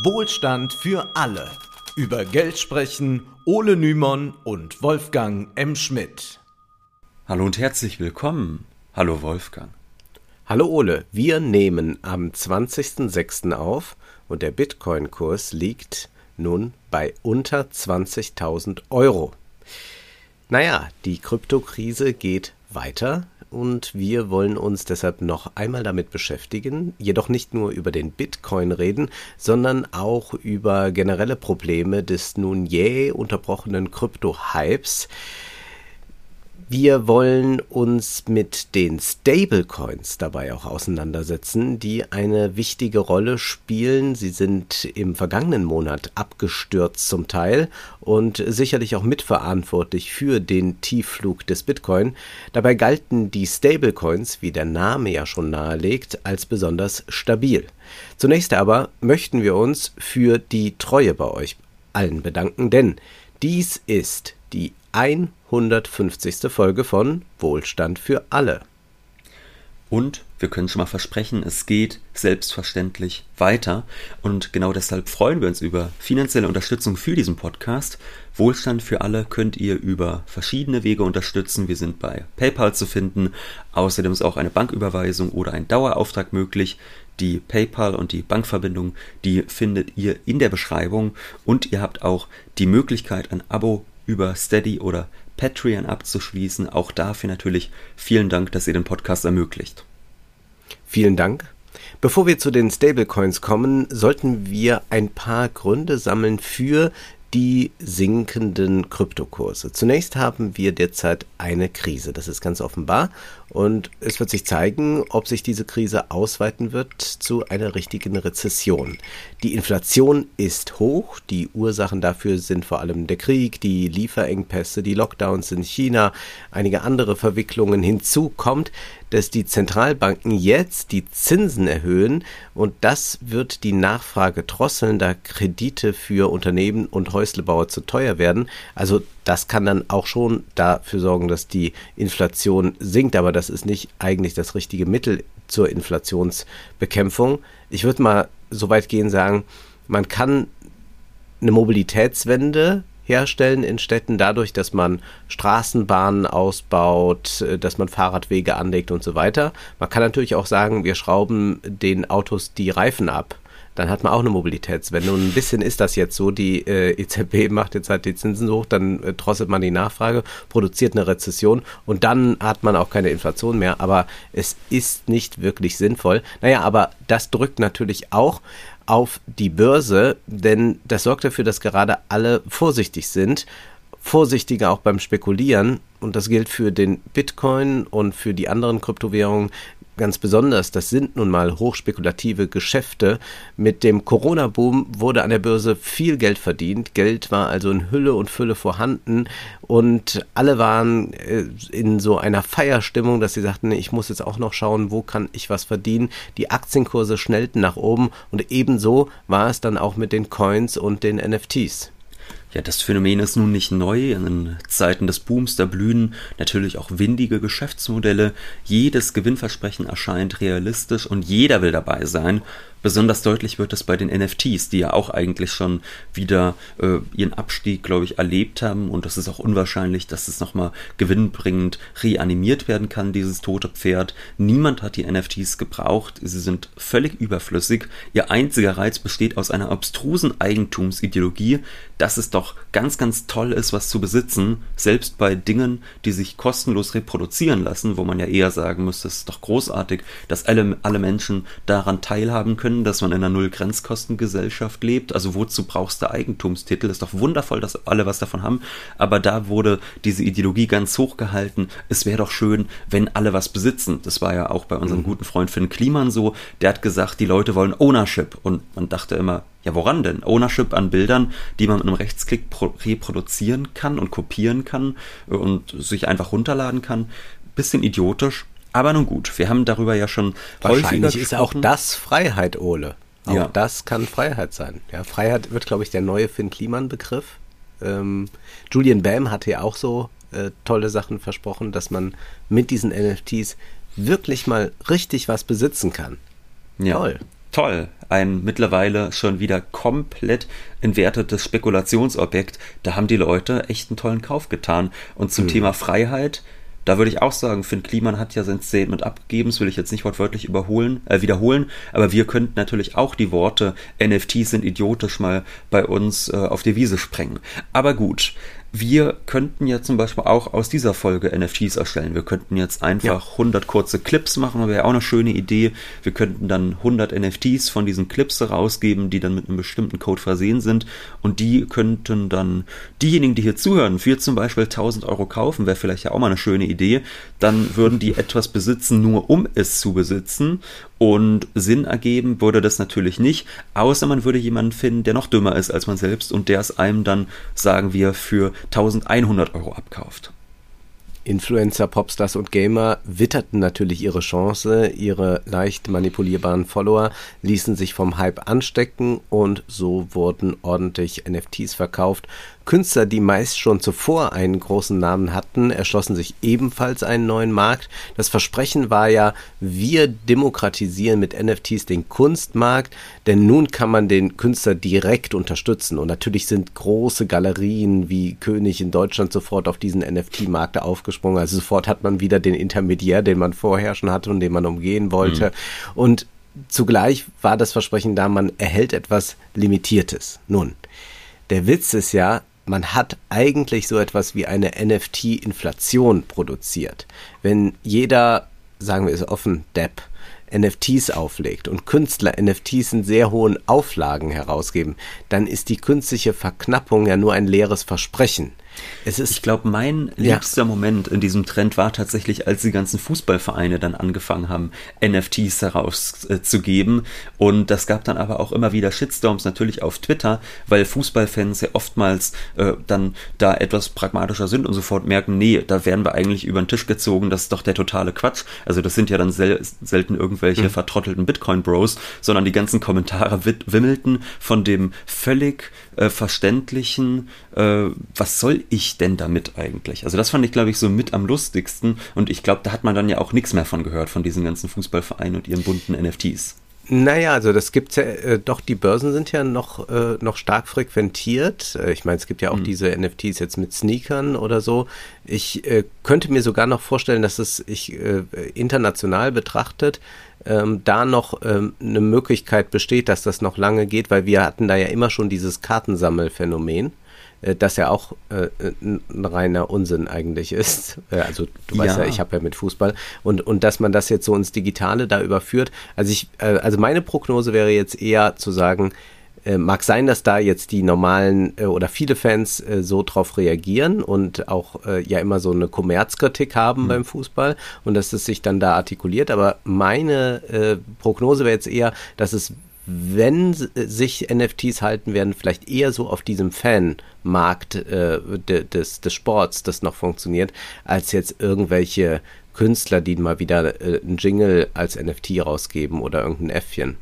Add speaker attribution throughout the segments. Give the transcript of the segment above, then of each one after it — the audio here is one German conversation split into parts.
Speaker 1: Wohlstand für alle. Über Geld sprechen Ole Nymon und Wolfgang M. Schmidt.
Speaker 2: Hallo und herzlich willkommen. Hallo Wolfgang.
Speaker 3: Hallo Ole, wir nehmen am 20.06. auf und der Bitcoin-Kurs liegt nun bei unter 20.000 Euro. Naja, die Kryptokrise geht weiter und wir wollen uns deshalb noch einmal damit beschäftigen, jedoch nicht nur über den Bitcoin reden, sondern auch über generelle Probleme des nun jäh unterbrochenen Krypto-Hypes. Wir wollen uns mit den Stablecoins dabei auch auseinandersetzen, die eine wichtige Rolle spielen. Sie sind im vergangenen Monat abgestürzt zum Teil und sicherlich auch mitverantwortlich für den Tiefflug des Bitcoin. Dabei galten die Stablecoins, wie der Name ja schon nahelegt, als besonders stabil. Zunächst aber möchten wir uns für die Treue bei euch allen bedanken, denn dies ist die 150. Folge von Wohlstand für alle.
Speaker 2: Und wir können schon mal versprechen, es geht selbstverständlich weiter. Und genau deshalb freuen wir uns über finanzielle Unterstützung für diesen Podcast. Wohlstand für alle könnt ihr über verschiedene Wege unterstützen. Wir sind bei PayPal zu finden. Außerdem ist auch eine Banküberweisung oder ein Dauerauftrag möglich. Die PayPal und die Bankverbindung, die findet ihr in der Beschreibung. Und ihr habt auch die Möglichkeit, ein Abo über Steady oder Patreon abzuschließen. Auch dafür natürlich vielen Dank, dass ihr den Podcast ermöglicht.
Speaker 3: Vielen Dank. Bevor wir zu den Stablecoins kommen, sollten wir ein paar Gründe sammeln für die sinkenden Kryptokurse. Zunächst haben wir derzeit eine Krise, das ist ganz offenbar. Und es wird sich zeigen, ob sich diese Krise ausweiten wird zu einer richtigen Rezession. Die Inflation ist hoch. Die Ursachen dafür sind vor allem der Krieg, die Lieferengpässe, die Lockdowns in China, einige andere Verwicklungen. Hinzu kommt, dass die Zentralbanken jetzt die Zinsen erhöhen und das wird die Nachfrage drosseln, da Kredite für Unternehmen und Häuslebauer zu teuer werden. Also das kann dann auch schon dafür sorgen, dass die Inflation sinkt, aber das ist nicht eigentlich das richtige Mittel zur Inflationsbekämpfung. Ich würde mal so weit gehen sagen, man kann eine Mobilitätswende herstellen in Städten dadurch, dass man Straßenbahnen ausbaut, dass man Fahrradwege anlegt und so weiter. Man kann natürlich auch sagen, wir schrauben den Autos die Reifen ab dann hat man auch eine Mobilitätswende. Und ein bisschen ist das jetzt so. Die äh, EZB macht jetzt halt die Zinsen hoch, dann äh, drosselt man die Nachfrage, produziert eine Rezession und dann hat man auch keine Inflation mehr. Aber es ist nicht wirklich sinnvoll. Naja, aber das drückt natürlich auch auf die Börse, denn das sorgt dafür, dass gerade alle vorsichtig sind vorsichtiger auch beim Spekulieren. Und das gilt für den Bitcoin und für die anderen Kryptowährungen ganz besonders, das sind nun mal hochspekulative Geschäfte. Mit dem Corona-Boom wurde an der Börse viel Geld verdient. Geld war also in Hülle und Fülle vorhanden und alle waren äh, in so einer Feierstimmung, dass sie sagten, ich muss jetzt auch noch schauen, wo kann ich was verdienen. Die Aktienkurse schnellten nach oben und ebenso war es dann auch mit den Coins und den NFTs.
Speaker 2: Ja, das Phänomen ist nun nicht neu. In Zeiten des Booms, da blühen natürlich auch windige Geschäftsmodelle. Jedes Gewinnversprechen erscheint realistisch und jeder will dabei sein. Besonders deutlich wird es bei den NFTs, die ja auch eigentlich schon wieder äh, ihren Abstieg, glaube ich, erlebt haben. Und das ist auch unwahrscheinlich, dass es nochmal gewinnbringend reanimiert werden kann, dieses tote Pferd. Niemand hat die NFTs gebraucht. Sie sind völlig überflüssig. Ihr einziger Reiz besteht aus einer abstrusen Eigentumsideologie, dass es doch ganz, ganz toll ist, was zu besitzen. Selbst bei Dingen, die sich kostenlos reproduzieren lassen, wo man ja eher sagen müsste, es ist doch großartig, dass alle, alle Menschen daran teilhaben können können, dass man in einer Null-Grenzkostengesellschaft lebt. Also wozu brauchst du Eigentumstitel? Ist doch wundervoll, dass alle was davon haben. Aber da wurde diese Ideologie ganz hoch gehalten. Es wäre doch schön, wenn alle was besitzen. Das war ja auch bei unserem mhm. guten Freund Finn Kliman so. Der hat gesagt, die Leute wollen Ownership. Und man dachte immer, ja, woran denn? Ownership an Bildern, die man mit einem Rechtsklick reproduzieren kann und kopieren kann und sich einfach runterladen kann. Bisschen idiotisch, aber nun gut, wir haben darüber ja schon
Speaker 3: Wahrscheinlich ist auch das Freiheit, Ole. Auch ja. das kann Freiheit sein. Ja, Freiheit wird, glaube ich, der neue Finn Kliman-Begriff. Ähm, Julian Bam hatte ja auch so äh, tolle Sachen versprochen, dass man mit diesen NFTs wirklich mal richtig was besitzen kann.
Speaker 2: Ja. Toll. toll, ein mittlerweile schon wieder komplett entwertetes Spekulationsobjekt. Da haben die Leute echt einen tollen Kauf getan. Und zum mhm. Thema Freiheit, da würde ich auch sagen, Finn Kliman hat ja sein Statement abgegeben, das will ich jetzt nicht wortwörtlich überholen, äh, wiederholen, aber wir könnten natürlich auch die Worte NFTs sind idiotisch mal bei uns äh, auf die Wiese sprengen. Aber gut, wir könnten ja zum Beispiel auch aus dieser Folge NFTs erstellen. Wir könnten jetzt einfach ja. 100 kurze Clips machen, wäre auch eine schöne Idee. Wir könnten dann 100 NFTs von diesen Clips herausgeben, die dann mit einem bestimmten Code versehen sind. Und die könnten dann diejenigen, die hier zuhören, für zum Beispiel 1000 Euro kaufen, wäre vielleicht ja auch mal eine schöne Idee. Dann würden die etwas besitzen, nur um es zu besitzen. Und Sinn ergeben würde das natürlich nicht, außer man würde jemanden finden, der noch dümmer ist als man selbst und der es einem dann, sagen wir, für 1100 Euro abkauft.
Speaker 3: Influencer, Popstars und Gamer witterten natürlich ihre Chance, ihre leicht manipulierbaren Follower ließen sich vom Hype anstecken und so wurden ordentlich NFTs verkauft Künstler, die meist schon zuvor einen großen Namen hatten, erschlossen sich ebenfalls einen neuen Markt. Das Versprechen war ja, wir demokratisieren mit NFTs den Kunstmarkt, denn nun kann man den Künstler direkt unterstützen. Und natürlich sind große Galerien wie König in Deutschland sofort auf diesen NFT-Markt aufgesprungen. Also sofort hat man wieder den Intermediär, den man vorher schon hatte und den man umgehen wollte. Mhm. Und zugleich war das Versprechen da, man erhält etwas Limitiertes. Nun, der Witz ist ja, man hat eigentlich so etwas wie eine NFT-Inflation produziert. Wenn jeder, sagen wir es offen, Depp, NFTs auflegt und Künstler NFTs in sehr hohen Auflagen herausgeben, dann ist die künstliche Verknappung ja nur ein leeres Versprechen.
Speaker 2: Es ist, ich glaube, mein liebster ja. Moment in diesem Trend war tatsächlich, als die ganzen Fußballvereine dann angefangen haben, NFTs herauszugeben. Äh, und das gab dann aber auch immer wieder Shitstorms natürlich auf Twitter, weil Fußballfans ja oftmals äh, dann da etwas pragmatischer sind und sofort merken, nee, da werden wir eigentlich über den Tisch gezogen, das ist doch der totale Quatsch. Also das sind ja dann sel selten irgendwelche mhm. vertrottelten Bitcoin-Bros, sondern die ganzen Kommentare wimmelten von dem völlig äh, verständlichen, äh, was soll ich denn damit eigentlich? Also das fand ich, glaube ich, so mit am lustigsten und ich glaube, da hat man dann ja auch nichts mehr von gehört, von diesen ganzen Fußballvereinen und ihren bunten NFTs.
Speaker 3: Naja, also das gibt's ja, äh, doch die Börsen sind ja noch, äh, noch stark frequentiert. Äh, ich meine, es gibt ja auch mhm. diese NFTs jetzt mit Sneakern oder so. Ich äh, könnte mir sogar noch vorstellen, dass es ich äh, international betrachtet ähm, da noch ähm, eine Möglichkeit besteht, dass das noch lange geht, weil wir hatten da ja immer schon dieses Kartensammelphänomen. Äh, das ja auch äh, ein reiner Unsinn eigentlich ist. Äh, also du weißt ja, ja ich habe ja mit Fußball und und dass man das jetzt so ins Digitale da überführt. Also ich, äh, also meine Prognose wäre jetzt eher zu sagen, äh, mag sein, dass da jetzt die normalen äh, oder viele Fans äh, so drauf reagieren und auch äh, ja immer so eine Kommerzkritik haben mhm. beim Fußball und dass es sich dann da artikuliert. Aber meine äh, Prognose wäre jetzt eher, dass es wenn sich NFTs halten werden, vielleicht eher so auf diesem Fanmarkt äh, des, des Sports, das noch funktioniert, als jetzt irgendwelche Künstler, die mal wieder äh, einen Jingle als NFT rausgeben oder irgendein Äffchen.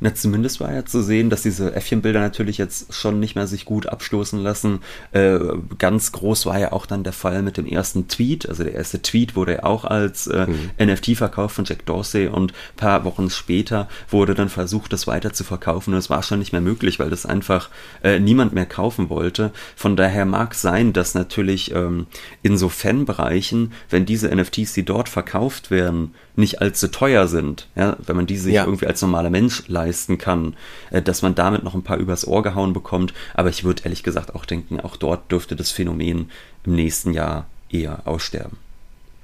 Speaker 2: Na, zumindest war ja zu sehen, dass diese Äffchenbilder natürlich jetzt schon nicht mehr sich gut abstoßen lassen. Äh, ganz groß war ja auch dann der Fall mit dem ersten Tweet. Also der erste Tweet wurde ja auch als äh, mhm. NFT verkauft von Jack Dorsey und paar Wochen später wurde dann versucht, das weiter zu verkaufen und es war schon nicht mehr möglich, weil das einfach äh, niemand mehr kaufen wollte. Von daher mag sein, dass natürlich ähm, in so Fanbereichen, wenn diese NFTs, die dort verkauft werden, nicht allzu teuer sind, ja, wenn man die sich ja. irgendwie als normaler Mensch leisten kann, äh, dass man damit noch ein paar übers Ohr gehauen bekommt. Aber ich würde ehrlich gesagt auch denken, auch dort dürfte das Phänomen im nächsten Jahr eher aussterben.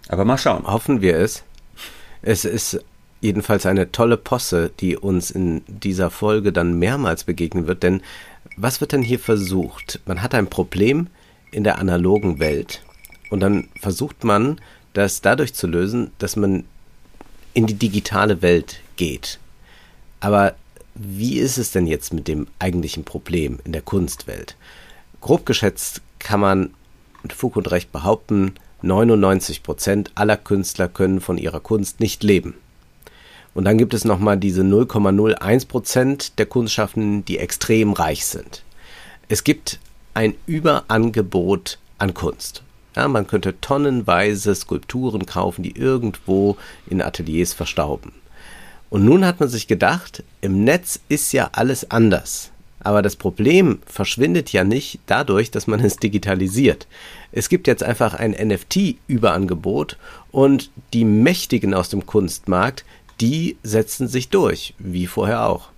Speaker 2: Aber mal schauen.
Speaker 3: Hoffen wir es. Es ist jedenfalls eine tolle Posse, die uns in dieser Folge dann mehrmals begegnen wird, denn was wird denn hier versucht? Man hat ein Problem in der analogen Welt und dann versucht man, das dadurch zu lösen, dass man in die digitale Welt geht. Aber wie ist es denn jetzt mit dem eigentlichen Problem in der Kunstwelt? Grob geschätzt kann man mit Fug und Recht behaupten, 99 Prozent aller Künstler können von ihrer Kunst nicht leben. Und dann gibt es nochmal diese 0,01 Prozent der Kunstschaffenden, die extrem reich sind. Es gibt ein Überangebot an Kunst. Ja, man könnte tonnenweise Skulpturen kaufen, die irgendwo in Ateliers verstauben. Und nun hat man sich gedacht, im Netz ist ja alles anders. Aber das Problem verschwindet ja nicht dadurch, dass man es digitalisiert. Es gibt jetzt einfach ein NFT-Überangebot und die Mächtigen aus dem Kunstmarkt, die setzen sich durch, wie vorher auch.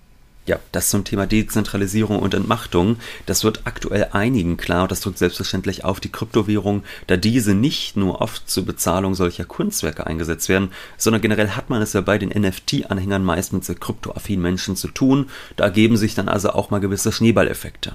Speaker 2: Ja, das zum Thema Dezentralisierung und Entmachtung. Das wird aktuell einigen klar und das drückt selbstverständlich auf die Kryptowährung, da diese nicht nur oft zur Bezahlung solcher Kunstwerke eingesetzt werden, sondern generell hat man es ja bei den NFT-Anhängern meist mit so kryptoaffinen Menschen zu tun. Da ergeben sich dann also auch mal gewisse Schneeballeffekte.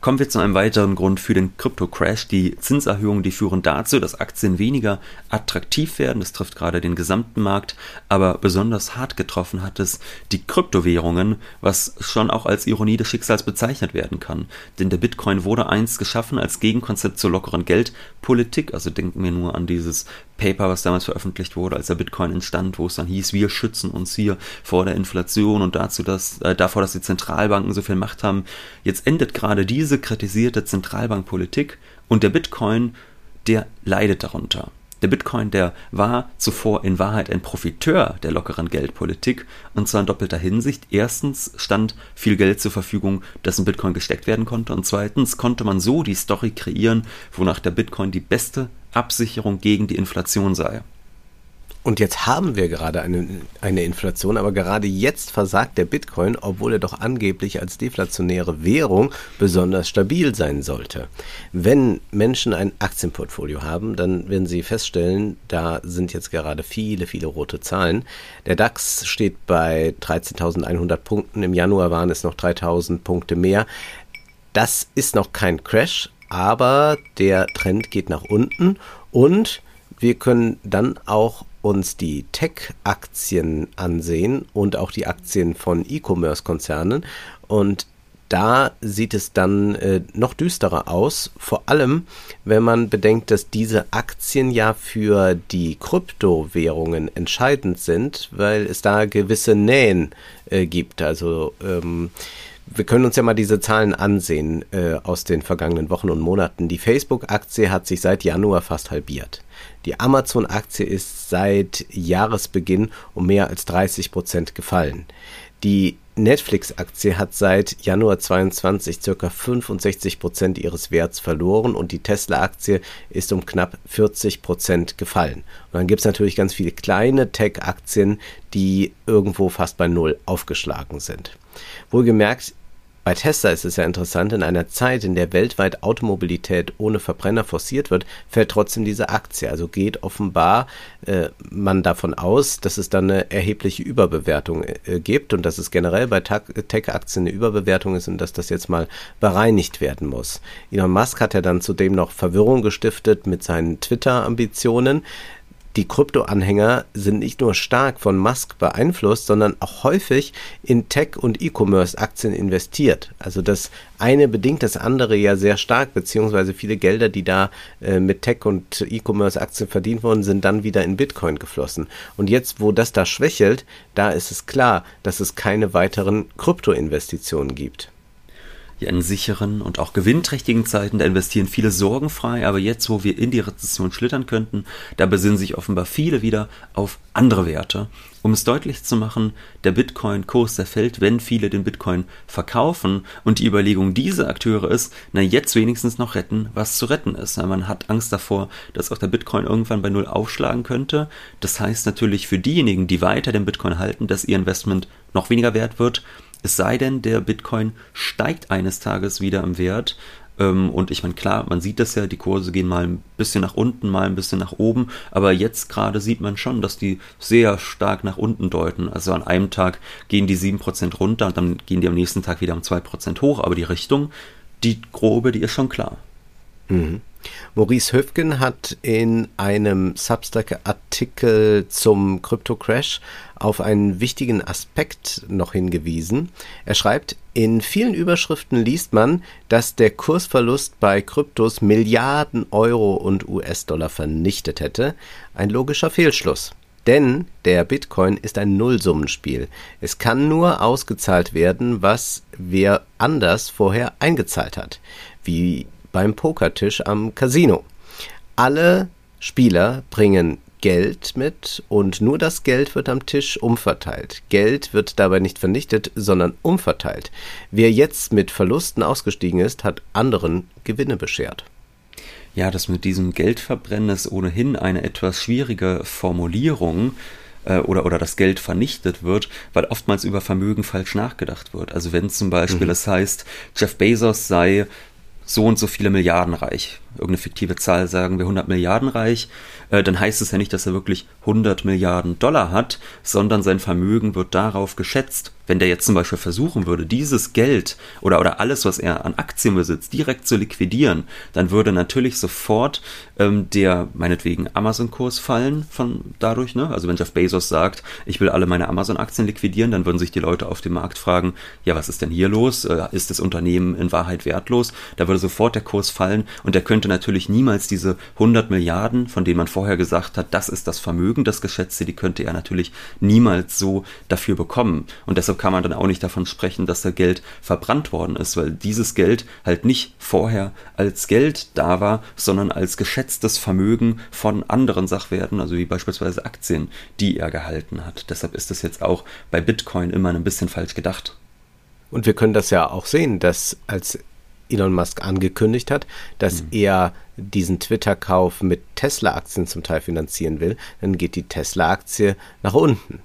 Speaker 2: Kommen wir zu einem weiteren Grund für den Krypto-Crash. Die Zinserhöhungen, die führen dazu, dass Aktien weniger attraktiv werden. Das trifft gerade den gesamten Markt. Aber besonders hart getroffen hat es die Kryptowährungen, was schon auch als Ironie des Schicksals bezeichnet werden kann. Denn der Bitcoin wurde einst geschaffen als Gegenkonzept zur lockeren Geldpolitik. Also denken wir nur an dieses Paper, was damals veröffentlicht wurde, als der Bitcoin entstand, wo es dann hieß, wir schützen uns hier vor der Inflation und dazu, dass, äh, davor, dass die Zentralbanken so viel Macht haben. Jetzt endet gerade diese kritisierte Zentralbankpolitik und der Bitcoin, der leidet darunter. Der Bitcoin, der war zuvor in Wahrheit ein Profiteur der lockeren Geldpolitik und zwar in doppelter Hinsicht. Erstens stand viel Geld zur Verfügung, das in Bitcoin gesteckt werden konnte und zweitens konnte man so die Story kreieren, wonach der Bitcoin die beste Absicherung gegen die Inflation sei.
Speaker 3: Und jetzt haben wir gerade eine, eine Inflation, aber gerade jetzt versagt der Bitcoin, obwohl er doch angeblich als deflationäre Währung besonders stabil sein sollte. Wenn Menschen ein Aktienportfolio haben, dann werden sie feststellen, da sind jetzt gerade viele, viele rote Zahlen. Der DAX steht bei 13.100 Punkten, im Januar waren es noch 3.000 Punkte mehr. Das ist noch kein Crash, aber der Trend geht nach unten und wir können dann auch uns die Tech-Aktien ansehen und auch die Aktien von E-Commerce-Konzernen und da sieht es dann äh, noch düsterer aus, vor allem wenn man bedenkt, dass diese Aktien ja für die Kryptowährungen entscheidend sind, weil es da gewisse Nähen äh, gibt. Also ähm, wir können uns ja mal diese Zahlen ansehen äh, aus den vergangenen Wochen und Monaten. Die Facebook-Aktie hat sich seit Januar fast halbiert. Die Amazon-Aktie ist seit Jahresbeginn um mehr als 30 Prozent gefallen. Die Netflix-Aktie hat seit Januar 22 ca. 65 Prozent ihres Werts verloren und die Tesla-Aktie ist um knapp 40 Prozent gefallen. Und dann gibt es natürlich ganz viele kleine Tech-Aktien, die irgendwo fast bei Null aufgeschlagen sind. Wohlgemerkt, bei Tesla ist es ja interessant, in einer Zeit, in der weltweit Automobilität ohne Verbrenner forciert wird, fällt trotzdem diese Aktie. Also geht offenbar äh, man davon aus, dass es dann eine erhebliche Überbewertung äh, gibt und dass es generell bei Tech-Aktien eine Überbewertung ist und dass das jetzt mal bereinigt werden muss. Elon Musk hat ja dann zudem noch Verwirrung gestiftet mit seinen Twitter-Ambitionen die Krypto-Anhänger sind nicht nur stark von Musk beeinflusst, sondern auch häufig in Tech- und E-Commerce-Aktien investiert. Also das eine bedingt das andere ja sehr stark, beziehungsweise viele Gelder, die da äh, mit Tech- und E-Commerce-Aktien verdient wurden, sind dann wieder in Bitcoin geflossen. Und jetzt, wo das da schwächelt, da ist es klar, dass es keine weiteren Krypto-Investitionen gibt
Speaker 2: in sicheren und auch gewinnträchtigen Zeiten, da investieren viele sorgenfrei, aber jetzt, wo wir in die Rezession schlittern könnten, da besinnen sich offenbar viele wieder auf andere Werte. Um es deutlich zu machen, der Bitcoin-Kurs, der fällt, wenn viele den Bitcoin verkaufen und die Überlegung dieser Akteure ist, na jetzt wenigstens noch retten, was zu retten ist. Man hat Angst davor, dass auch der Bitcoin irgendwann bei Null aufschlagen könnte. Das heißt natürlich für diejenigen, die weiter den Bitcoin halten, dass ihr Investment noch weniger wert wird, es sei denn, der Bitcoin steigt eines Tages wieder im Wert. Ähm, und ich meine, klar, man sieht das ja, die Kurse gehen mal ein bisschen nach unten, mal ein bisschen nach oben. Aber jetzt gerade sieht man schon, dass die sehr stark nach unten deuten. Also an einem Tag gehen die 7% runter und dann gehen die am nächsten Tag wieder um 2% hoch. Aber die Richtung, die grobe, die ist schon klar.
Speaker 3: Mhm. Maurice Höfgen hat in einem Substack-Artikel zum Krypto-Crash auf einen wichtigen Aspekt noch hingewiesen. Er schreibt, in vielen Überschriften liest man, dass der Kursverlust bei Kryptos Milliarden Euro und US-Dollar vernichtet hätte. Ein logischer Fehlschluss. Denn der Bitcoin ist ein Nullsummenspiel. Es kann nur ausgezahlt werden, was wer anders vorher eingezahlt hat. Wie beim Pokertisch am Casino. Alle Spieler bringen Geld mit und nur das Geld wird am Tisch umverteilt. Geld wird dabei nicht vernichtet, sondern umverteilt. Wer jetzt mit Verlusten ausgestiegen ist, hat anderen Gewinne beschert.
Speaker 2: Ja, das mit diesem Geldverbrennen ist ohnehin eine etwas schwierige Formulierung äh, oder, oder das Geld vernichtet wird, weil oftmals über Vermögen falsch nachgedacht wird. Also wenn zum Beispiel mhm. es heißt, Jeff Bezos sei so und so viele Milliarden reich, irgendeine fiktive Zahl sagen wir 100 Milliarden reich, äh, dann heißt es ja nicht, dass er wirklich 100 Milliarden Dollar hat, sondern sein Vermögen wird darauf geschätzt, wenn der jetzt zum Beispiel versuchen würde, dieses Geld oder, oder alles, was er an Aktien besitzt, direkt zu liquidieren, dann würde natürlich sofort ähm, der meinetwegen Amazon-Kurs fallen von dadurch. Ne? Also wenn Jeff Bezos sagt, ich will alle meine Amazon-Aktien liquidieren, dann würden sich die Leute auf dem Markt fragen, ja, was ist denn hier los? Äh, ist das Unternehmen in Wahrheit wertlos? Da würde sofort der Kurs fallen und er könnte natürlich niemals diese 100 Milliarden, von denen man vorher gesagt hat, das ist das Vermögen, das Geschätzte, die könnte er natürlich niemals so dafür bekommen. Und deshalb kann man dann auch nicht davon sprechen, dass da Geld verbrannt worden ist, weil dieses Geld halt nicht vorher als Geld da war, sondern als geschätztes Vermögen von anderen Sachwerten, also wie beispielsweise Aktien, die er gehalten hat. Deshalb ist es jetzt auch bei Bitcoin immer ein bisschen falsch gedacht.
Speaker 3: Und wir können das ja auch sehen, dass als Elon Musk angekündigt hat, dass mhm. er diesen Twitter-Kauf mit Tesla-Aktien zum Teil finanzieren will, dann geht die Tesla-Aktie nach unten.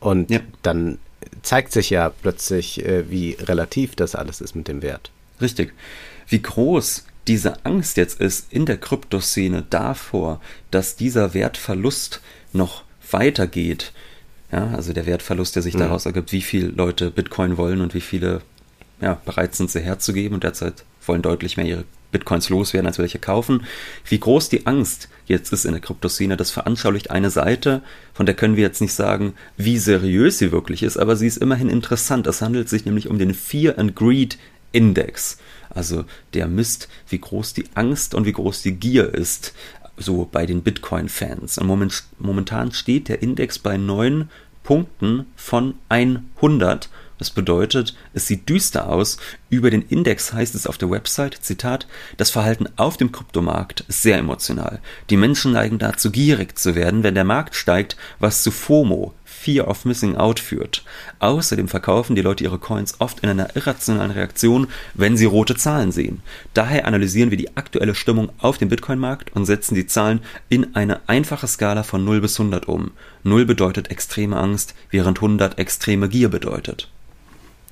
Speaker 3: Und ja. dann zeigt sich ja plötzlich, äh, wie relativ das alles ist mit dem Wert.
Speaker 2: Richtig. Wie groß diese Angst jetzt ist in der Kryptoszene davor, dass dieser Wertverlust noch weitergeht. Ja, also der Wertverlust, der sich mhm. daraus ergibt, wie viele Leute Bitcoin wollen und wie viele ja, bereit sind, sie herzugeben und derzeit wollen deutlich mehr ihre Bitcoins loswerden, als welche kaufen. Wie groß die Angst jetzt ist in der Kryptoszene, das veranschaulicht eine Seite, von der können wir jetzt nicht sagen, wie seriös sie wirklich ist, aber sie ist immerhin interessant. Es handelt sich nämlich um den Fear and Greed Index. Also der misst, wie groß die Angst und wie groß die Gier ist, so bei den Bitcoin-Fans. Moment, momentan steht der Index bei neun Punkten von 100 das bedeutet, es sieht düster aus. Über den Index heißt es auf der Website, Zitat, das Verhalten auf dem Kryptomarkt ist sehr emotional. Die Menschen neigen dazu, gierig zu werden, wenn der Markt steigt, was zu FOMO, Fear of Missing Out führt. Außerdem verkaufen die Leute ihre Coins oft in einer irrationalen Reaktion, wenn sie rote Zahlen sehen. Daher analysieren wir die aktuelle Stimmung auf dem Bitcoin-Markt und setzen die Zahlen in eine einfache Skala von 0 bis 100 um. 0 bedeutet extreme Angst, während 100 extreme Gier bedeutet.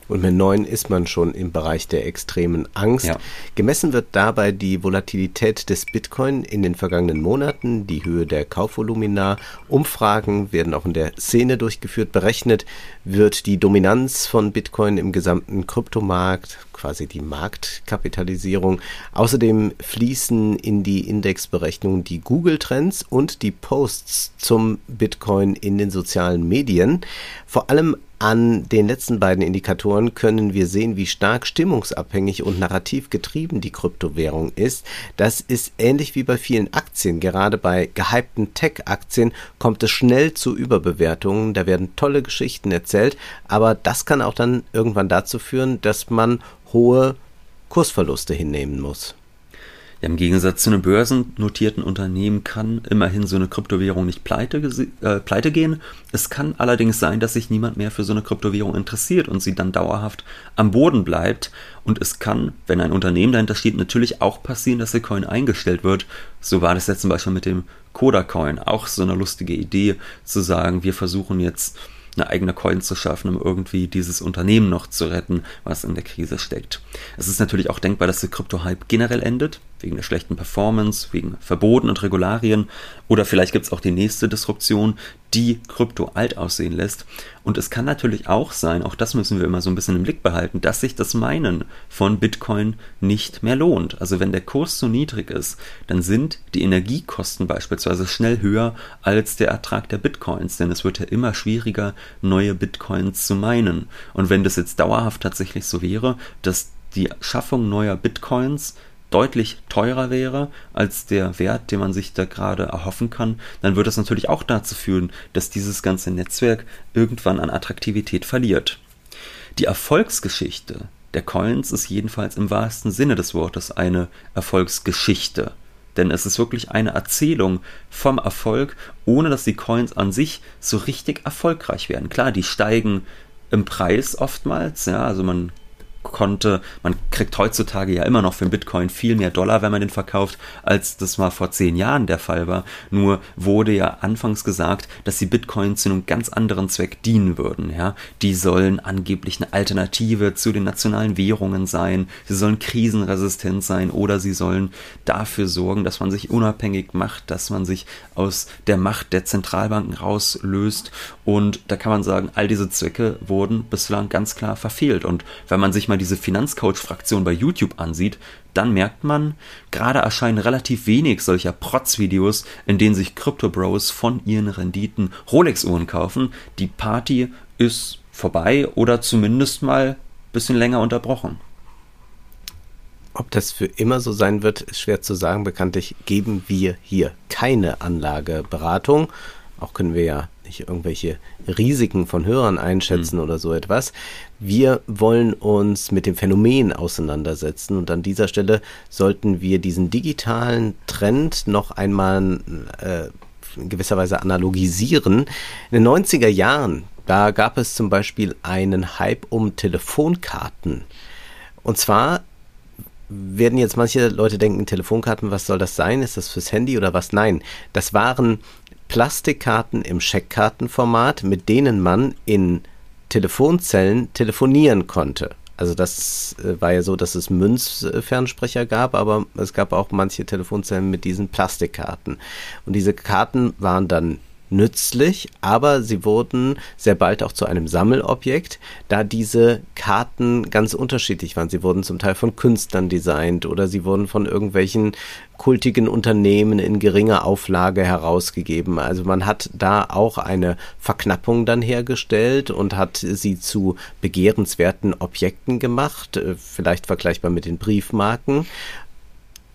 Speaker 3: Und mit 9 ist man schon im Bereich der extremen Angst. Ja. Gemessen wird dabei die Volatilität des Bitcoin in den vergangenen Monaten, die Höhe der Kaufvolumina. Umfragen werden auch in der Szene durchgeführt. Berechnet wird die Dominanz von Bitcoin im gesamten Kryptomarkt, quasi die Marktkapitalisierung. Außerdem fließen in die Indexberechnung die Google-Trends und die Posts zum Bitcoin in den sozialen Medien. Vor allem an den letzten beiden Indikatoren können wir sehen, wie stark stimmungsabhängig und narrativ getrieben die Kryptowährung ist. Das ist ähnlich wie bei vielen Aktien. Gerade bei gehypten Tech-Aktien kommt es schnell zu Überbewertungen. Da werden tolle Geschichten erzählt, aber das kann auch dann irgendwann dazu führen, dass man hohe Kursverluste hinnehmen muss.
Speaker 2: Ja, Im Gegensatz zu einem börsennotierten Unternehmen kann immerhin so eine Kryptowährung nicht pleite, äh, pleite gehen. Es kann allerdings sein, dass sich niemand mehr für so eine Kryptowährung interessiert und sie dann dauerhaft am Boden bleibt. Und es kann, wenn ein Unternehmen dahinter steht, natürlich auch passieren, dass der Coin eingestellt wird. So war das jetzt zum Beispiel mit dem Coda Coin. Auch so eine lustige Idee zu sagen, wir versuchen jetzt eine eigene Coin zu schaffen, um irgendwie dieses Unternehmen noch zu retten, was in der Krise steckt. Es ist natürlich auch denkbar, dass der Krypto-Hype generell endet, wegen der schlechten Performance, wegen Verboten und Regularien. Oder vielleicht gibt es auch die nächste Disruption, die Krypto alt aussehen lässt. Und es kann natürlich auch sein, auch das müssen wir immer so ein bisschen im Blick behalten, dass sich das Meinen von Bitcoin nicht mehr lohnt. Also wenn der Kurs so niedrig ist, dann sind die Energiekosten beispielsweise schnell höher als der Ertrag der Bitcoins, denn es wird ja immer schwieriger, neue Bitcoins zu meinen. Und wenn das jetzt dauerhaft tatsächlich so wäre, dass die Schaffung neuer Bitcoins deutlich teurer wäre als der Wert, den man sich da gerade erhoffen kann, dann würde das natürlich auch dazu führen, dass dieses ganze Netzwerk irgendwann an Attraktivität verliert. Die Erfolgsgeschichte der Coins ist jedenfalls im wahrsten Sinne des Wortes eine Erfolgsgeschichte. Denn es ist wirklich eine Erzählung vom Erfolg, ohne dass die Coins an sich so richtig erfolgreich werden. Klar, die steigen im Preis oftmals, ja, also man konnte, man kriegt heutzutage ja immer noch für einen Bitcoin viel mehr Dollar, wenn man den verkauft, als das mal vor zehn Jahren der Fall war. Nur wurde ja anfangs gesagt, dass die Bitcoins zu einem ganz anderen Zweck dienen würden. Ja, die sollen angeblich eine Alternative zu den nationalen Währungen sein. Sie sollen krisenresistent sein oder sie sollen dafür sorgen, dass man sich unabhängig macht, dass man sich aus der Macht der Zentralbanken rauslöst. Und da kann man sagen, all diese Zwecke wurden bislang ganz klar verfehlt. Und wenn man sich mal diese Finanzcoach-Fraktion bei YouTube ansieht, dann merkt man, gerade erscheinen relativ wenig solcher Protz-Videos, in denen sich Crypto-Bros von ihren Renditen Rolex-Uhren kaufen. Die Party ist vorbei oder zumindest mal ein bisschen länger unterbrochen.
Speaker 3: Ob das für immer so sein wird, ist schwer zu sagen. Bekanntlich geben wir hier keine Anlageberatung. Auch können wir ja nicht irgendwelche Risiken von Hörern einschätzen mhm. oder so etwas. Wir wollen uns mit dem Phänomen auseinandersetzen und an dieser Stelle sollten wir diesen digitalen Trend noch einmal äh, in gewisser Weise analogisieren. In den 90er Jahren, da gab es zum Beispiel einen Hype um Telefonkarten. Und zwar werden jetzt manche Leute denken, Telefonkarten, was soll das sein? Ist das fürs Handy oder was? Nein, das waren Plastikkarten im Scheckkartenformat, mit denen man in Telefonzellen telefonieren konnte. Also das äh, war ja so, dass es Münzfernsprecher gab, aber es gab auch manche Telefonzellen mit diesen Plastikkarten. Und diese Karten waren dann nützlich, aber sie wurden sehr bald auch zu einem Sammelobjekt, da diese Karten ganz unterschiedlich waren. Sie wurden zum Teil von Künstlern designt oder sie wurden von irgendwelchen kultigen Unternehmen in geringer Auflage herausgegeben. Also man hat da auch eine Verknappung dann hergestellt und hat sie zu begehrenswerten Objekten gemacht, äh, vielleicht vergleichbar mit den Briefmarken.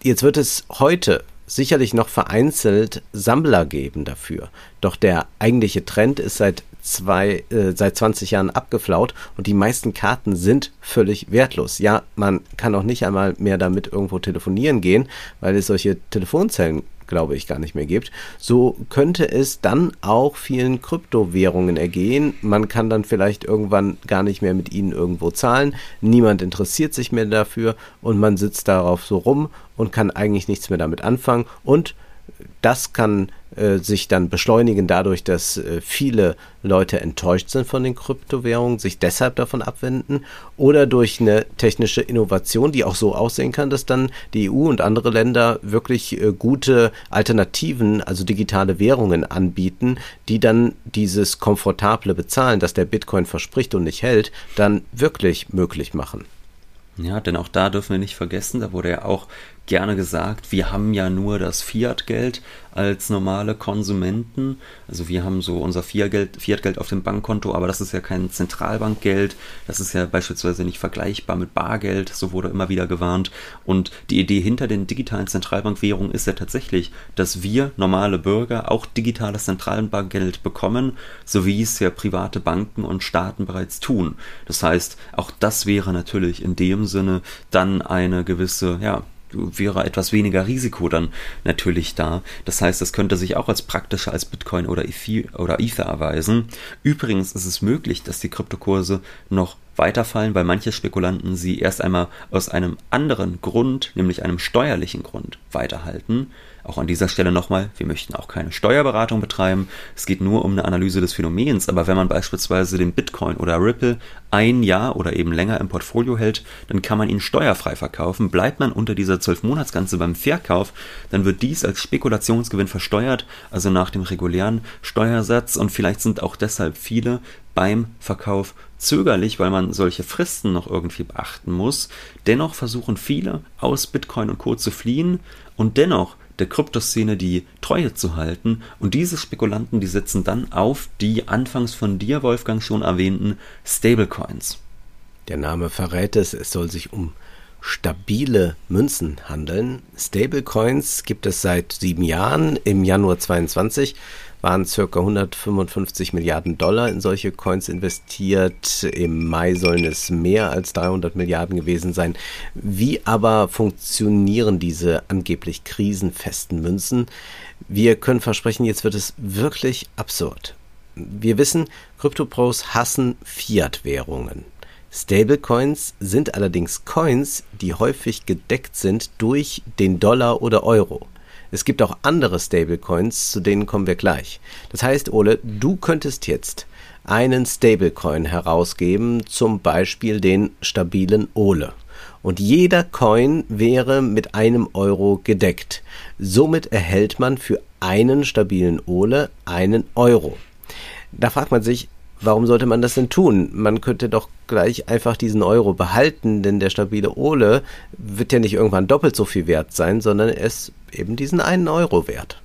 Speaker 3: Jetzt wird es heute sicherlich noch vereinzelt Sammler geben dafür. Doch der eigentliche Trend ist seit zwei, äh, seit 20 Jahren abgeflaut und die meisten Karten sind völlig wertlos. Ja, man kann auch nicht einmal mehr damit irgendwo telefonieren gehen, weil es solche Telefonzellen glaube ich, gar nicht mehr gibt. So könnte es dann auch vielen Kryptowährungen ergehen. Man kann dann vielleicht irgendwann gar nicht mehr mit ihnen irgendwo zahlen. Niemand interessiert sich mehr dafür und man sitzt darauf so rum und kann eigentlich nichts mehr damit anfangen und das kann äh, sich dann beschleunigen dadurch, dass äh, viele Leute enttäuscht sind von den Kryptowährungen, sich deshalb davon abwenden oder durch eine technische Innovation, die auch so aussehen kann, dass dann die EU und andere Länder wirklich äh, gute Alternativen, also digitale Währungen anbieten, die dann dieses komfortable Bezahlen, das der Bitcoin verspricht und nicht hält, dann wirklich möglich machen.
Speaker 2: Ja, denn auch da dürfen wir nicht vergessen, da wurde ja auch gerne gesagt, wir haben ja nur das Fiat-Geld als normale Konsumenten. Also wir haben so unser Fiat-Geld Fiat auf dem Bankkonto, aber das ist ja kein Zentralbankgeld. Das ist ja beispielsweise nicht vergleichbar mit Bargeld. So wurde immer wieder gewarnt. Und die Idee hinter den digitalen Zentralbankwährungen ist ja tatsächlich, dass wir normale Bürger auch digitales Zentralbankgeld bekommen, so wie es ja private Banken und Staaten bereits tun. Das heißt, auch das wäre natürlich in dem Sinne dann eine gewisse, ja, wäre etwas weniger Risiko dann natürlich da. Das heißt, das könnte sich auch als praktischer als Bitcoin oder, oder Ether erweisen. Übrigens ist es möglich, dass die Kryptokurse noch weiterfallen, weil manche Spekulanten sie erst einmal aus einem anderen Grund, nämlich einem steuerlichen Grund, weiterhalten. Auch an dieser Stelle nochmal, wir möchten auch keine Steuerberatung betreiben. Es geht nur um eine Analyse des Phänomens. Aber wenn man beispielsweise den Bitcoin oder Ripple ein Jahr oder eben länger im Portfolio hält, dann kann man ihn steuerfrei verkaufen. Bleibt man unter dieser 12-Monatsgrenze beim Verkauf, dann wird dies als Spekulationsgewinn versteuert, also nach dem regulären Steuersatz. Und vielleicht sind auch deshalb viele beim Verkauf zögerlich, weil man solche Fristen noch irgendwie beachten muss. Dennoch versuchen viele aus Bitcoin und Co. zu fliehen und dennoch der Kryptoszene die Treue zu halten. Und diese Spekulanten, die setzen dann auf die anfangs von dir, Wolfgang, schon erwähnten Stablecoins.
Speaker 3: Der Name verrät es, es soll sich um stabile Münzen handeln. Stablecoins gibt es seit sieben Jahren. Im Januar 22 waren circa 155 Milliarden Dollar in solche Coins investiert. Im Mai sollen es mehr als 300 Milliarden gewesen sein. Wie aber funktionieren diese angeblich krisenfesten Münzen? Wir können versprechen, jetzt wird es wirklich absurd. Wir wissen, Kryptopros hassen Fiat-Währungen. Stablecoins sind allerdings Coins, die häufig gedeckt sind durch den Dollar oder Euro. Es gibt auch andere Stablecoins, zu denen kommen wir gleich. Das heißt, Ole, du könntest jetzt einen Stablecoin herausgeben, zum Beispiel den stabilen Ole. Und jeder Coin wäre mit einem Euro gedeckt. Somit erhält man für einen stabilen Ole einen Euro. Da fragt man sich, warum sollte man das denn tun? Man könnte doch gleich einfach diesen Euro behalten, denn der stabile Ole wird ja nicht irgendwann doppelt so viel wert sein, sondern er ist eben diesen einen Euro wert.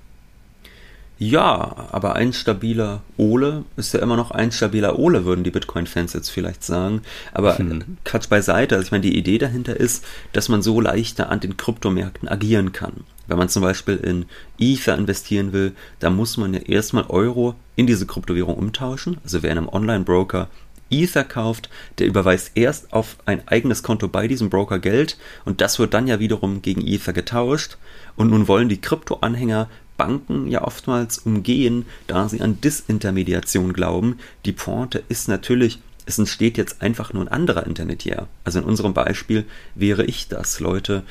Speaker 2: Ja, aber ein stabiler Ole ist ja immer noch ein stabiler Ole, würden die Bitcoin-Fans jetzt vielleicht sagen. Aber hm. Quatsch beiseite. Also ich meine, die Idee dahinter ist, dass man so leichter an den Kryptomärkten agieren kann. Wenn man zum Beispiel in Ether investieren will, dann muss man ja erstmal Euro in diese Kryptowährung umtauschen. Also wer in einem Online-Broker Ether kauft, der überweist erst auf ein eigenes Konto bei diesem Broker Geld und das wird dann ja wiederum gegen Ether getauscht. Und nun wollen die Krypto-Anhänger Banken ja oftmals umgehen, da sie an Disintermediation glauben. Die Pointe ist natürlich, es entsteht jetzt einfach nur ein anderer Intermediär. Also in unserem Beispiel wäre ich das. Leute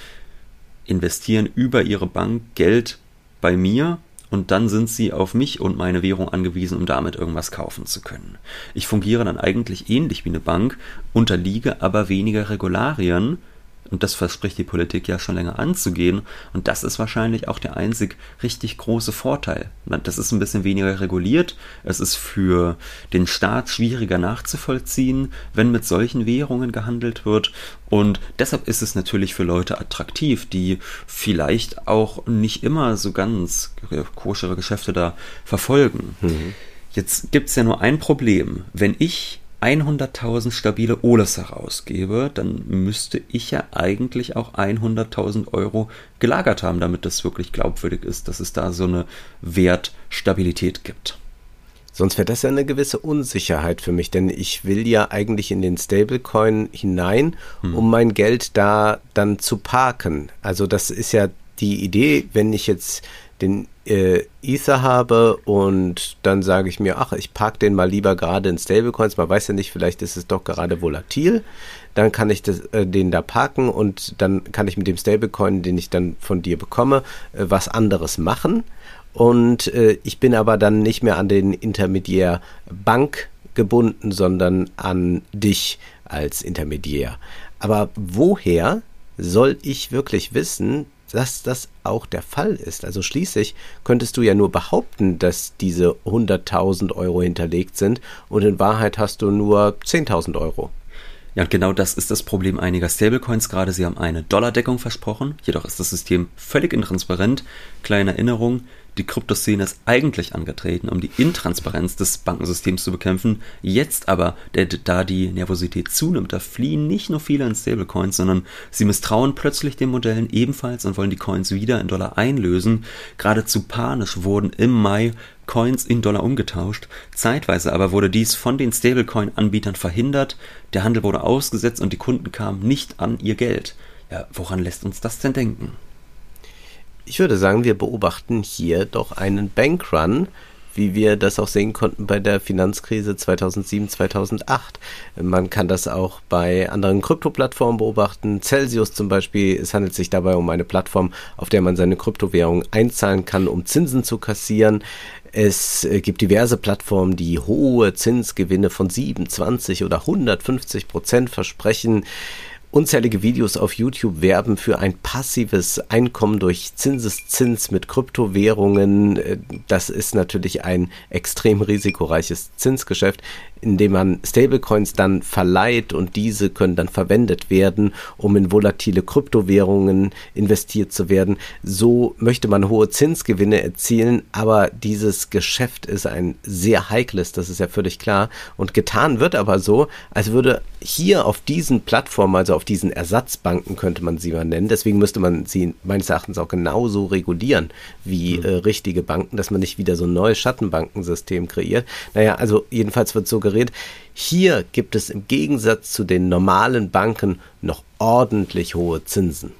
Speaker 2: investieren über ihre Bank Geld bei mir und dann sind sie auf mich und meine Währung angewiesen, um damit irgendwas kaufen zu können. Ich fungiere dann eigentlich ähnlich wie eine Bank, unterliege aber weniger Regularien, und das verspricht die Politik ja schon länger anzugehen. Und das ist wahrscheinlich auch der einzig richtig große Vorteil. Das ist ein bisschen weniger reguliert. Es ist für den Staat schwieriger nachzuvollziehen, wenn mit solchen Währungen gehandelt wird. Und deshalb ist es natürlich für Leute attraktiv, die vielleicht auch nicht immer so ganz koschere Geschäfte da verfolgen. Mhm. Jetzt gibt es ja nur ein Problem. Wenn ich 100.000 stabile Oles herausgebe, dann müsste ich ja eigentlich auch 100.000 Euro gelagert haben, damit das wirklich glaubwürdig ist, dass es da so eine Wertstabilität gibt.
Speaker 3: Sonst wäre das ja eine gewisse Unsicherheit für mich, denn ich will ja eigentlich in den Stablecoin hinein, hm. um mein Geld da dann zu parken. Also das ist ja die Idee, wenn ich jetzt den äh, Ether habe und dann sage ich mir, ach, ich parke den mal lieber gerade in Stablecoins, man weiß ja nicht, vielleicht ist es doch gerade volatil, dann kann ich das, äh, den da parken und dann kann ich mit dem Stablecoin, den ich dann von dir bekomme, äh, was anderes machen. Und äh, ich bin aber dann nicht mehr an den Intermediär Bank gebunden, sondern an dich als Intermediär. Aber woher soll ich wirklich wissen, dass das auch der Fall ist. Also schließlich könntest du ja nur behaupten, dass diese 100.000 Euro hinterlegt sind und in Wahrheit hast du nur 10.000 Euro.
Speaker 2: Ja, und genau das ist das Problem einiger Stablecoins gerade. Sie haben eine Dollardeckung versprochen, jedoch ist das System völlig intransparent. Kleine Erinnerung, die Kryptoszene ist eigentlich angetreten, um die Intransparenz des Bankensystems zu bekämpfen. Jetzt aber, da die Nervosität zunimmt, da fliehen nicht nur viele in Stablecoins, sondern sie misstrauen plötzlich den Modellen ebenfalls und wollen die Coins wieder in Dollar einlösen. Geradezu panisch wurden im Mai Coins in Dollar umgetauscht. Zeitweise aber wurde dies von den Stablecoin-Anbietern verhindert, der Handel wurde ausgesetzt und die Kunden kamen nicht an ihr Geld. Ja, woran lässt uns das denn denken?
Speaker 3: Ich würde sagen, wir beobachten hier doch einen Bankrun, wie wir das auch sehen konnten bei der Finanzkrise 2007, 2008. Man kann das auch bei anderen Krypto-Plattformen beobachten. Celsius zum Beispiel, es handelt sich dabei um eine Plattform, auf der man seine Kryptowährung einzahlen kann, um Zinsen zu kassieren. Es äh, gibt diverse Plattformen, die hohe Zinsgewinne von 27 oder 150 Prozent versprechen. Unzählige Videos auf YouTube werben für ein passives Einkommen durch Zinseszins mit Kryptowährungen. Das ist natürlich ein extrem risikoreiches Zinsgeschäft. Indem man Stablecoins dann verleiht und diese können dann verwendet werden, um in volatile Kryptowährungen investiert zu werden. So möchte man hohe Zinsgewinne erzielen, aber dieses Geschäft ist ein sehr heikles, das ist ja völlig klar. Und getan wird aber so, als würde hier auf diesen Plattformen, also auf diesen Ersatzbanken könnte man sie mal nennen, deswegen müsste man sie meines Erachtens auch genauso regulieren wie mhm. äh, richtige Banken, dass man nicht wieder so ein neues Schattenbankensystem kreiert. Naja, also jedenfalls wird so geredet. Hier gibt es im Gegensatz zu den normalen Banken noch ordentlich hohe Zinsen.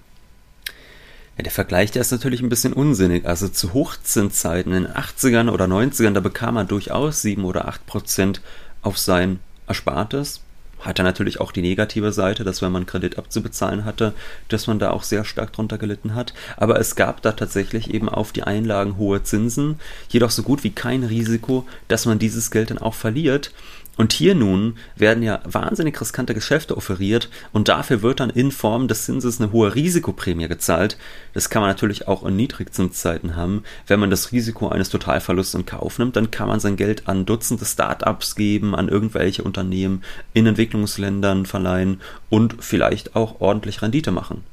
Speaker 2: Ja, der Vergleich, der ist natürlich ein bisschen unsinnig. Also zu Hochzinszeiten in den 80ern oder 90ern, da bekam man durchaus 7 oder 8 Prozent auf sein Erspartes hatte natürlich auch die negative Seite, dass wenn man Kredit abzubezahlen hatte, dass man da auch sehr stark drunter gelitten hat. Aber es gab da tatsächlich eben auf die Einlagen hohe Zinsen, jedoch so gut wie kein Risiko, dass man dieses Geld dann auch verliert. Und hier nun werden ja wahnsinnig riskante Geschäfte offeriert und dafür wird dann in Form des Zinses eine hohe Risikoprämie gezahlt. Das kann man natürlich auch in Niedrigzinszeiten haben. Wenn man das Risiko eines Totalverlusts in Kauf nimmt, dann kann man sein Geld an Dutzende Startups geben, an irgendwelche Unternehmen in Entwicklungsländern verleihen und vielleicht auch ordentlich Rendite machen.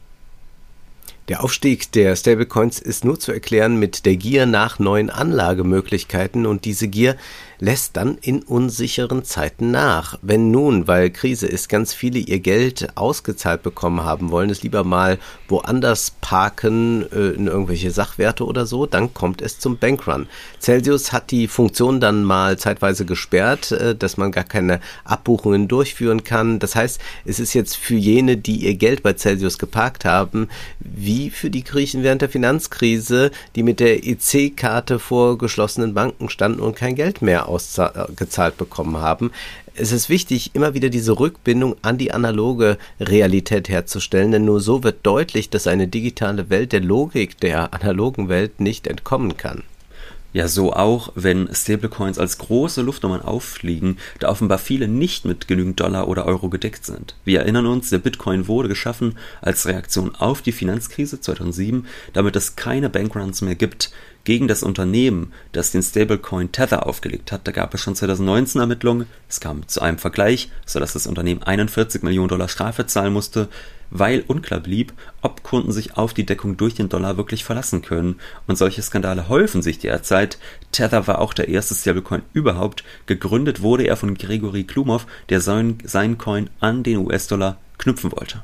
Speaker 3: Der Aufstieg der Stablecoins ist nur zu erklären mit der Gier nach neuen Anlagemöglichkeiten und diese Gier lässt dann in unsicheren Zeiten nach. Wenn nun, weil Krise ist, ganz viele ihr Geld ausgezahlt bekommen haben, wollen es lieber mal woanders parken, äh, in irgendwelche Sachwerte oder so, dann kommt es zum Bankrun. Celsius hat die Funktion dann mal zeitweise gesperrt, äh, dass man gar keine Abbuchungen durchführen kann. Das heißt, es ist jetzt für jene, die ihr Geld bei Celsius geparkt haben, wie für die Griechen während der Finanzkrise, die mit der EC-Karte vor geschlossenen Banken standen und kein Geld mehr ausgezahlt bekommen haben. Es ist wichtig, immer wieder diese Rückbindung an die analoge Realität herzustellen, denn nur so wird deutlich, dass eine digitale Welt der Logik der analogen Welt nicht entkommen kann.
Speaker 2: Ja, so auch, wenn Stablecoins als große Luftnummern auffliegen, da offenbar viele nicht mit genügend Dollar oder Euro gedeckt sind. Wir erinnern uns, der Bitcoin wurde geschaffen als Reaktion auf die Finanzkrise 2007, damit es keine Bankruns mehr gibt gegen das Unternehmen, das den Stablecoin Tether aufgelegt hat. Da gab es schon 2019 Ermittlungen. Es kam zu einem Vergleich, sodass das Unternehmen 41 Millionen Dollar Strafe zahlen musste weil unklar blieb, ob Kunden sich auf die Deckung durch den Dollar wirklich verlassen können. Und solche Skandale häufen sich derzeit. Tether war auch der erste Stablecoin überhaupt. Gegründet wurde er von Gregory Klumov, der seinen, seinen Coin an den US-Dollar knüpfen wollte.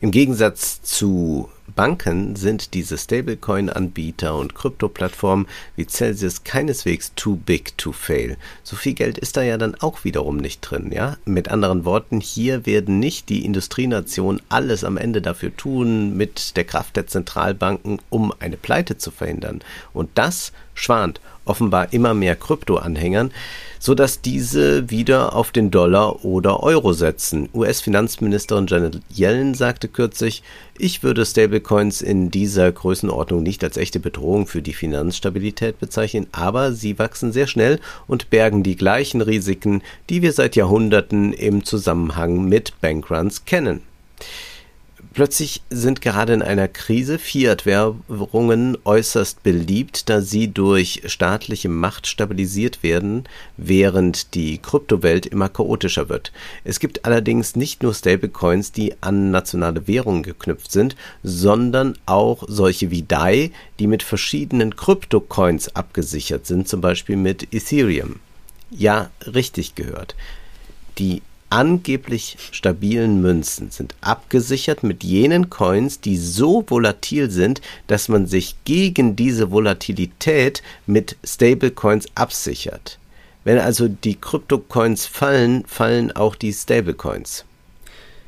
Speaker 3: Im Gegensatz zu Banken sind diese Stablecoin-Anbieter und Krypto-Plattformen wie Celsius keineswegs too big to fail. So viel Geld ist da ja dann auch wiederum nicht drin, ja? Mit anderen Worten, hier werden nicht die Industrienationen alles am Ende dafür tun mit der Kraft der Zentralbanken, um eine Pleite zu verhindern. Und das schwant offenbar immer mehr Krypto-Anhängern, sodass diese wieder auf den Dollar oder Euro setzen. US-Finanzministerin Janet Yellen sagte kürzlich, ich würde Stablecoins in dieser Größenordnung nicht als echte Bedrohung für die Finanzstabilität bezeichnen, aber sie wachsen sehr schnell und bergen die gleichen Risiken, die wir seit Jahrhunderten im Zusammenhang mit Bankruns kennen. Plötzlich sind gerade in einer Krise Fiat-Währungen äußerst beliebt, da sie durch staatliche Macht stabilisiert werden, während die Kryptowelt immer chaotischer wird. Es gibt allerdings nicht nur Stablecoins, die an nationale Währungen geknüpft sind, sondern auch solche wie DAI, die mit verschiedenen Kryptocoins abgesichert sind, zum Beispiel mit Ethereum. Ja, richtig gehört. Die angeblich stabilen Münzen sind abgesichert mit jenen Coins, die so volatil sind, dass man sich gegen diese Volatilität mit Stablecoins absichert. Wenn also die Kryptocoins fallen, fallen auch die Stablecoins.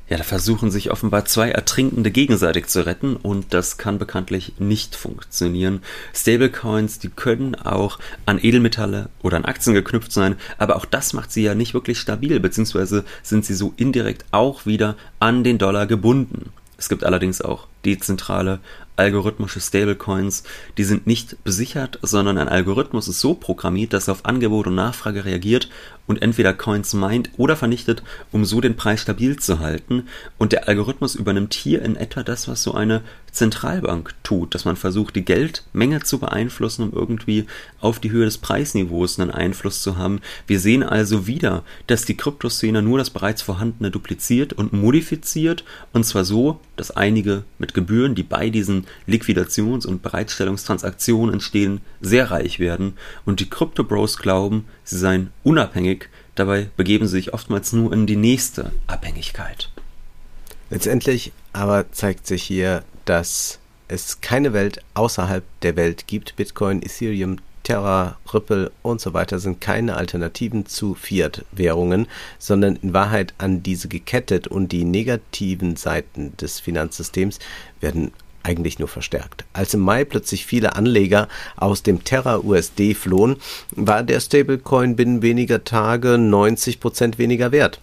Speaker 2: Ja, da versuchen sich offenbar zwei Ertrinkende gegenseitig zu retten und das kann bekanntlich nicht funktionieren. Stablecoins, die können auch an Edelmetalle oder an Aktien geknüpft sein, aber auch das macht sie ja nicht wirklich stabil, beziehungsweise sind sie so indirekt auch wieder an den Dollar gebunden. Es gibt allerdings auch dezentrale algorithmische Stablecoins, die sind nicht besichert, sondern ein Algorithmus ist so programmiert, dass er auf Angebot und Nachfrage reagiert und entweder Coins meint oder vernichtet, um so den Preis stabil zu halten. Und der Algorithmus übernimmt hier in etwa das, was so eine Zentralbank tut, dass man versucht, die Geldmenge zu beeinflussen, um irgendwie auf die Höhe des Preisniveaus einen Einfluss zu haben. Wir sehen also wieder, dass die Kryptoszene nur das bereits vorhandene dupliziert und modifiziert, und zwar so, dass einige mit Gebühren, die bei diesen Liquidations- und Bereitstellungstransaktionen entstehen, sehr reich werden und die Crypto Bros glauben, sie seien unabhängig, dabei begeben sie sich oftmals nur in die nächste Abhängigkeit.
Speaker 3: Letztendlich aber zeigt sich hier, dass es keine Welt außerhalb der Welt gibt. Bitcoin, Ethereum, Terra, Ripple und so weiter sind keine Alternativen zu Fiat-Währungen, sondern in Wahrheit an diese gekettet und die negativen Seiten des Finanzsystems werden eigentlich nur verstärkt. Als im Mai plötzlich viele Anleger aus dem Terra USD flohen, war der Stablecoin binnen weniger Tage 90 Prozent weniger wert.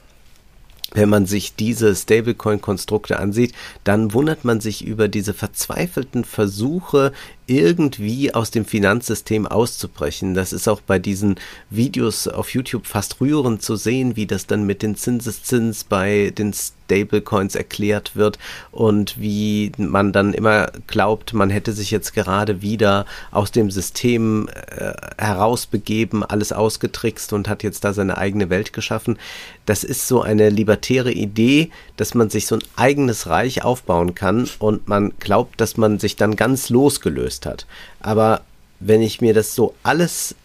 Speaker 3: Wenn man sich diese Stablecoin-Konstrukte ansieht, dann wundert man sich über diese verzweifelten Versuche, irgendwie aus dem Finanzsystem auszubrechen. Das ist auch bei diesen Videos auf YouTube fast rührend zu sehen, wie das dann mit den Zinseszins bei den Stablecoins erklärt wird und wie man dann immer glaubt, man hätte sich jetzt gerade wieder aus dem System äh, herausbegeben, alles ausgetrickst und hat jetzt da seine eigene Welt geschaffen. Das ist so eine libertäre Idee, dass man sich so ein eigenes Reich aufbauen kann und man glaubt, dass man sich dann ganz losgelöst hat. Aber wenn ich mir das so alles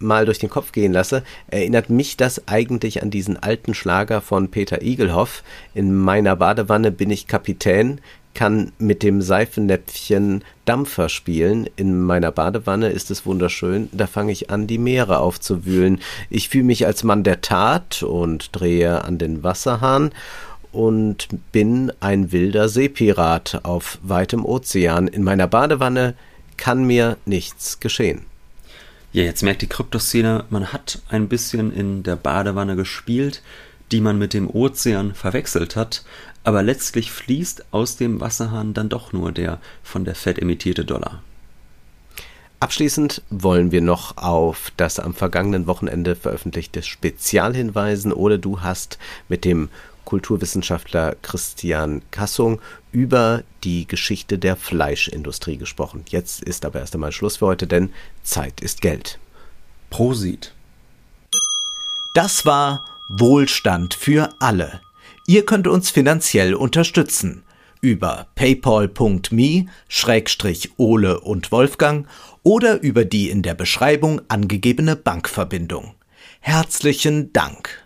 Speaker 3: mal durch den Kopf gehen lasse, erinnert mich das eigentlich an diesen alten Schlager von Peter Igelhoff. In meiner Badewanne bin ich Kapitän, kann mit dem Seifennäpfchen Dampfer spielen. In meiner Badewanne ist es wunderschön, da fange ich an, die Meere aufzuwühlen. Ich fühle mich als Mann der Tat und drehe an den Wasserhahn und bin ein wilder Seepirat auf weitem Ozean. In meiner Badewanne kann mir nichts geschehen.
Speaker 2: Ja, jetzt merkt die Kryptoszene, man hat ein bisschen in der Badewanne gespielt, die man mit dem Ozean verwechselt hat, aber letztlich fließt aus dem Wasserhahn dann doch nur der von der Fed emittierte Dollar.
Speaker 3: Abschließend wollen wir noch auf das am vergangenen Wochenende veröffentlichte Spezial hinweisen. Oder du hast mit dem Kulturwissenschaftler Christian Kassung über die Geschichte der Fleischindustrie gesprochen. Jetzt ist aber erst einmal Schluss für heute, denn Zeit ist Geld.
Speaker 2: Prosit.
Speaker 1: Das war Wohlstand für alle. Ihr könnt uns finanziell unterstützen über paypal.me-ole und Wolfgang oder über die in der Beschreibung angegebene Bankverbindung. Herzlichen Dank.